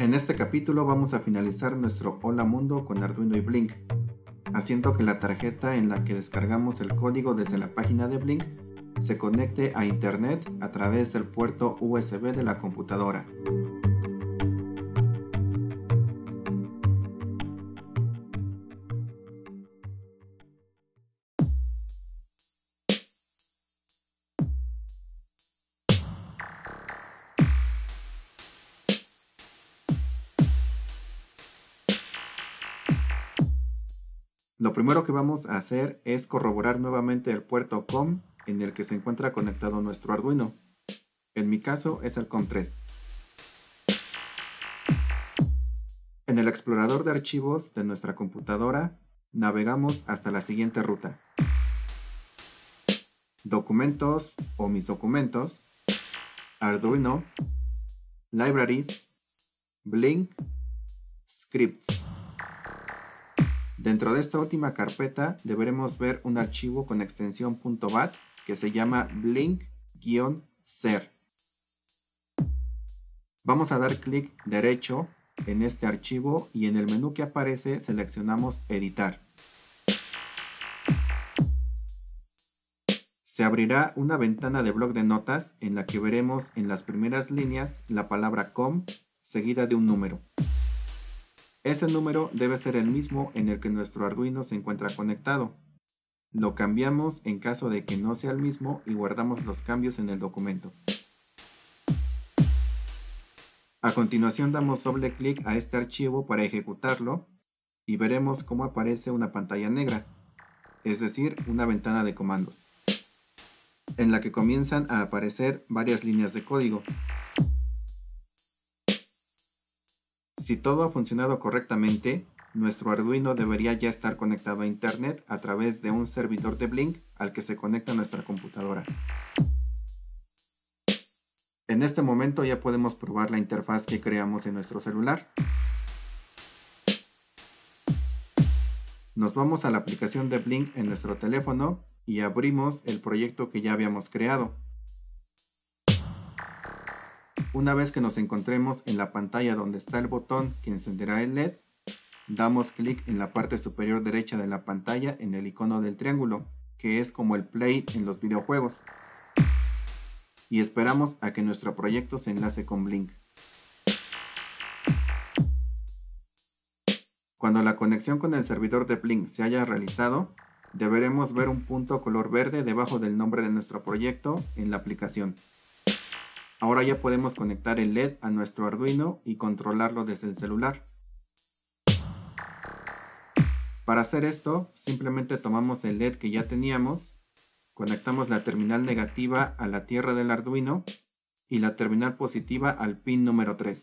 En este capítulo vamos a finalizar nuestro Hola Mundo con Arduino y Blink, haciendo que la tarjeta en la que descargamos el código desde la página de Blink se conecte a Internet a través del puerto USB de la computadora. Lo primero que vamos a hacer es corroborar nuevamente el puerto COM en el que se encuentra conectado nuestro Arduino. En mi caso es el COM3. En el explorador de archivos de nuestra computadora navegamos hasta la siguiente ruta. Documentos o mis documentos, Arduino, Libraries, Blink, Scripts. Dentro de esta última carpeta deberemos ver un archivo con extensión .bat que se llama blink-ser. Vamos a dar clic derecho en este archivo y en el menú que aparece seleccionamos editar. Se abrirá una ventana de bloc de notas en la que veremos en las primeras líneas la palabra com seguida de un número. Ese número debe ser el mismo en el que nuestro Arduino se encuentra conectado. Lo cambiamos en caso de que no sea el mismo y guardamos los cambios en el documento. A continuación damos doble clic a este archivo para ejecutarlo y veremos cómo aparece una pantalla negra, es decir, una ventana de comandos, en la que comienzan a aparecer varias líneas de código. Si todo ha funcionado correctamente, nuestro Arduino debería ya estar conectado a Internet a través de un servidor de Blink al que se conecta nuestra computadora. En este momento ya podemos probar la interfaz que creamos en nuestro celular. Nos vamos a la aplicación de Blink en nuestro teléfono y abrimos el proyecto que ya habíamos creado. Una vez que nos encontremos en la pantalla donde está el botón que encenderá el LED, damos clic en la parte superior derecha de la pantalla en el icono del triángulo, que es como el play en los videojuegos. Y esperamos a que nuestro proyecto se enlace con Blink. Cuando la conexión con el servidor de Blink se haya realizado, deberemos ver un punto color verde debajo del nombre de nuestro proyecto en la aplicación. Ahora ya podemos conectar el LED a nuestro Arduino y controlarlo desde el celular. Para hacer esto, simplemente tomamos el LED que ya teníamos, conectamos la terminal negativa a la tierra del Arduino y la terminal positiva al pin número 3.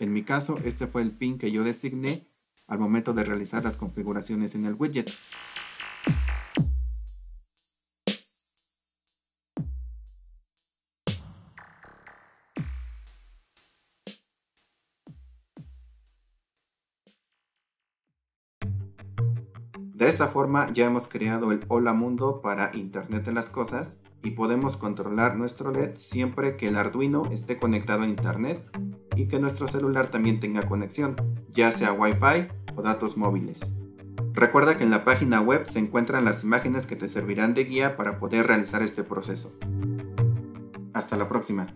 En mi caso, este fue el pin que yo designé al momento de realizar las configuraciones en el widget. De esta forma ya hemos creado el Hola Mundo para Internet de las Cosas y podemos controlar nuestro LED siempre que el Arduino esté conectado a Internet y que nuestro celular también tenga conexión, ya sea Wi-Fi o datos móviles. Recuerda que en la página web se encuentran las imágenes que te servirán de guía para poder realizar este proceso. Hasta la próxima.